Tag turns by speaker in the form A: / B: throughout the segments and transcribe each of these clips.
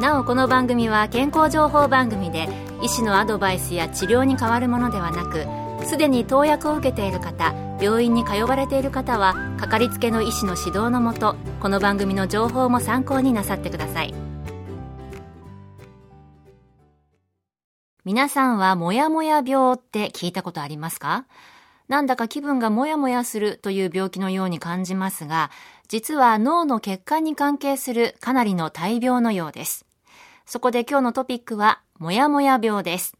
A: なおこの番組は健康情報番組で医師のアドバイスや治療に変わるものではなくすでに投薬を受けている方病院に通われている方はかかりつけの医師の指導のもとこの番組の情報も参考になさってください皆さんはもやもや病って聞いたことありますか？なんだか気分がもやもやするという病気のように感じますが、実は脳の血管に関係するかなりの大病のようです。そこで今日のトピックは、もやもや病です。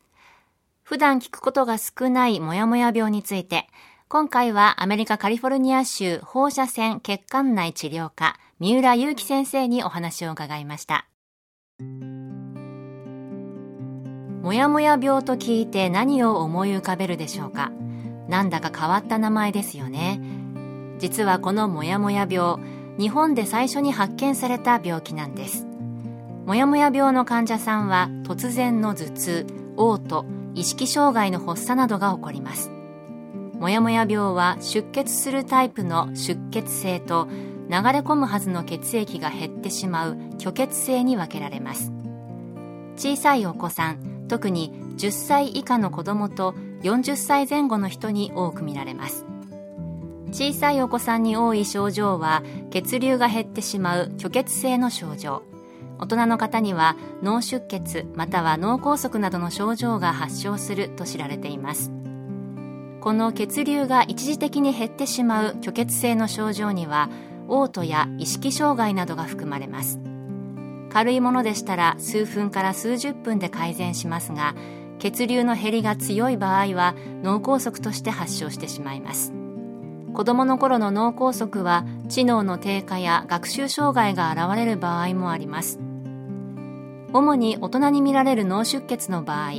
A: 普段聞くことが少ないもやもや病について、今回はアメリカカリフォルニア州放射線血管内治療科、三浦祐樹先生にお話を伺いました。もやもや病と聞いて何を思い浮かべるでしょうか？なんだか変わった名前ですよね実はこのもやもや病日本で最初に発見された病気なんですもやもや病の患者さんは突然の頭痛嘔吐意識障害の発作などが起こります。もやもや病は出血するタイプの出血性と流れ込むはずの血液が減ってしまう虚血性に分けられます。小さいお子さん特に10歳以下の子供と40歳前後の人に多く見られます。小さいお子さんに多い症状は血流が減ってしまう虚血性の症状。大人の方には脳出血または脳梗塞などの症状が発症すると知られています。この血流が一時的に減ってしまう虚血性の症状には嘔吐や意識障害などが含まれます。軽いものでしたら数分から数十分で改善しますが血流の減りが強い場合は脳梗塞として発症してしまいます。子どもの頃の脳梗塞は知能の低下や学習障害が現れる場合もあります。主に大人に見られる脳出血の場合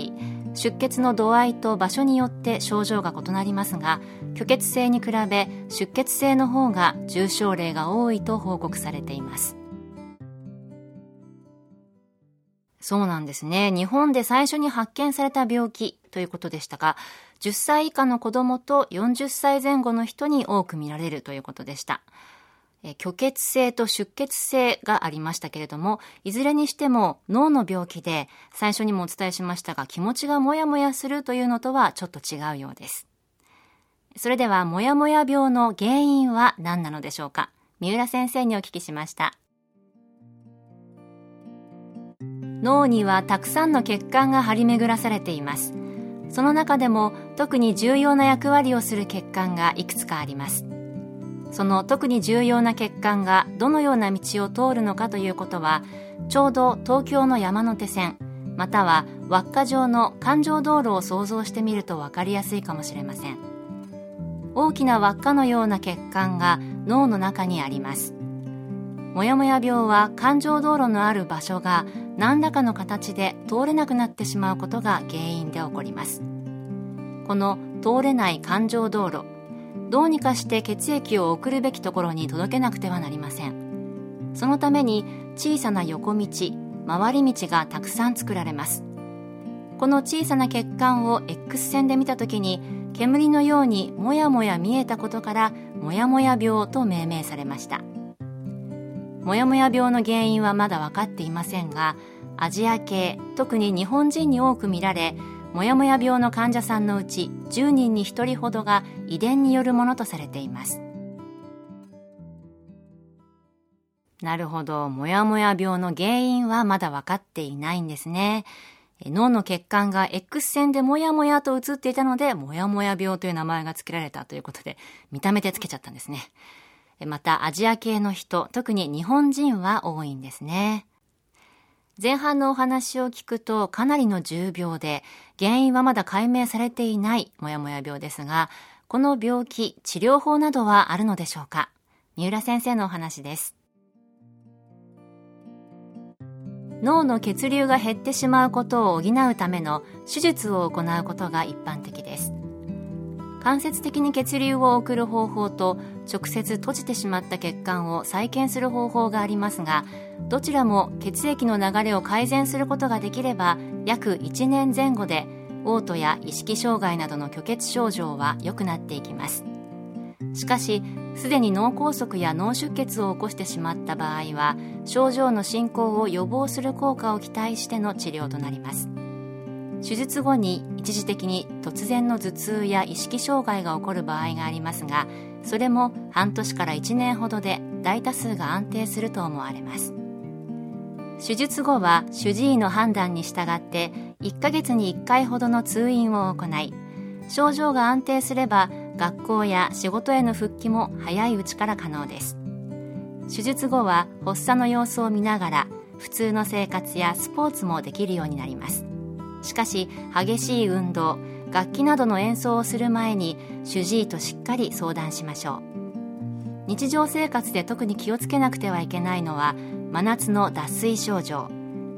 A: 出血の度合いと場所によって症状が異なりますが虚血性に比べ出血性の方が重症例が多いと報告されていますそうなんですね。日本で最初に発見された病気ということでしたが、10歳以下の子供と40歳前後の人に多く見られるということでした。虚血性と出血性がありましたけれども、いずれにしても脳の病気で、最初にもお伝えしましたが、気持ちがもやもやするというのとはちょっと違うようです。それでは、もやもや病の原因は何なのでしょうか？三浦先生にお聞きしました。脳にはたくさんの血管が張り巡らされていますその中でも特に重要な役割をする血管がいくつかありますその特に重要な血管がどのような道を通るのかということはちょうど東京の山手線または輪っか状の環状道路を想像してみると分かりやすいかもしれません。大きな輪っかのような血管が脳の中にあります。もやもや病は環状道路のある場所が何らかの形で通れなくなってしまうことが原因で起こります。この通れない環状道路どうにかして血液を送るべきところに届けなくてはなりません。そのために小さな横道回り道がたくさん作られます。この小さな血管を X 線で見た時に煙のようにもやもや見えたことからもやもや病と命名されました。もやもや病の原因はまだ分かっていませんがアジア系特に日本人に多く見られもやもや病の患者さんのうち10人に1人ほどが遺伝によるものとされていますなるほどもやもや病の原因はまだ分かっていないんですね脳の血管が X 線でもやもやと映っていたので、もやもや病という名前が付けられたということで、見た目で付けちゃったんですね。またアジア系の人、特に日本人は多いんですね。前半のお話を聞くとかなりの重病で、原因はまだ解明されていないもやもや病ですが、この病気、治療法などはあるのでしょうか？三浦先生のお話です。脳の血流が減ってしまうことを補うための手術を行うことが一般的です。間接的に血流を送る方法と直接閉じてしまった血管を再建する方法がありますがどちらも血液の流れを改善することができれば約1年前後で嘔吐や意識障害などの虚血症状は良くなっていきます。しかしすでに脳梗塞や脳出血を起こしてしまった場合は症状の進行を予防する効果を期待しての治療となります。手術後に一時的に突然の頭痛や意識障害が起こる場合がありますがそれも半年から1年ほどで大多数が安定すると思われます。手術後は主治医の判断に従って1ヶ月に1回ほどの通院を行い症状が安定すれば学校や仕事への復帰も早いうちから可能です。手術後は発作の様子を見ながら普通の生活やスポーツもできるようになります。しかし激しい運動楽器などの演奏をする前に主治医としっかり相談しましょう。日常生活で特に気をつけなくてはいけないのは真夏の脱水症状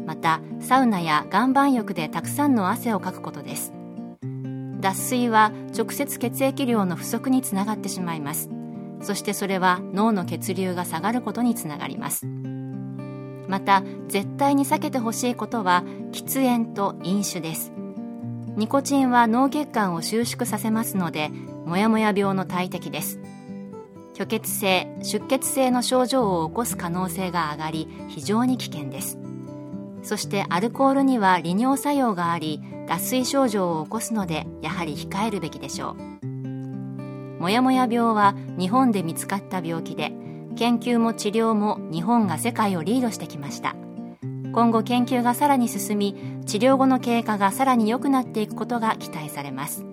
A: またサウナや岩盤浴でたくさんの汗をかくことです。脱水は直接血液量の不足につながってしまいます。そしてそれは脳の血流が下がることにつながります。また絶対に避けてほしいことは喫煙と飲酒です。ニコチンは脳血管を収縮させますのでもやもや病の大敵です。虚血性出血性の症状を起こす可能性が上がり非常に危険です。そしてアルコールには利尿作用があり脱水症状を起こすのでやはり控えるべきでしょう。もやもや病は日本で見つかった病気で研究も治療も日本が世界をリードしてきました。今後研究がさらに進み治療後の経過がさらに良くなっていくことが期待されます。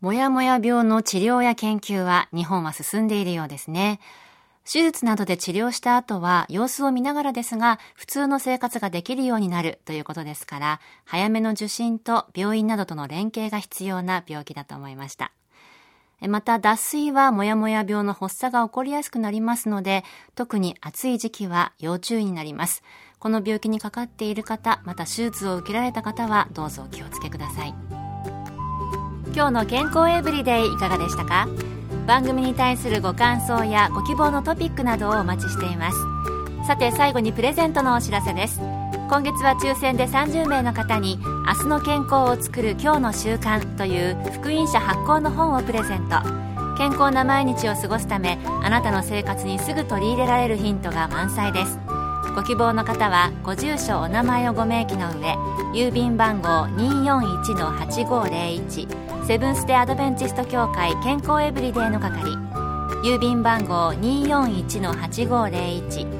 A: もやもや病の治療や研究は日本は進んでいるようですね。手術などで治療した後は様子を見ながらですが普通の生活ができるようになるということですから早めの受診と病院などとの連携が必要な病気だと思いました。また脱水はもやもや病の発作が起こりやすくなりますので特に暑い時期は要注意になります。この病気にかかっている方また手術を受けられた方はどうぞお気をつけください。今日の健康エブリデイいかがでしたか？番組に対するご感想やご希望のトピックなどをお待ちしています。さて最後にプレゼントのお知らせです。今月は抽選で30名の方に「明日の健康をつくる今日の習慣」という福音社発行の本をプレゼント。健康な毎日を過ごすためあなたの生活にすぐ取り入れられるヒントが満載です。ご希望の方はご住所お名前をご明記の上郵便番号241-8501セブンス・デ・アドベンチスト協会健康エブリデイの係。郵便番号241-8501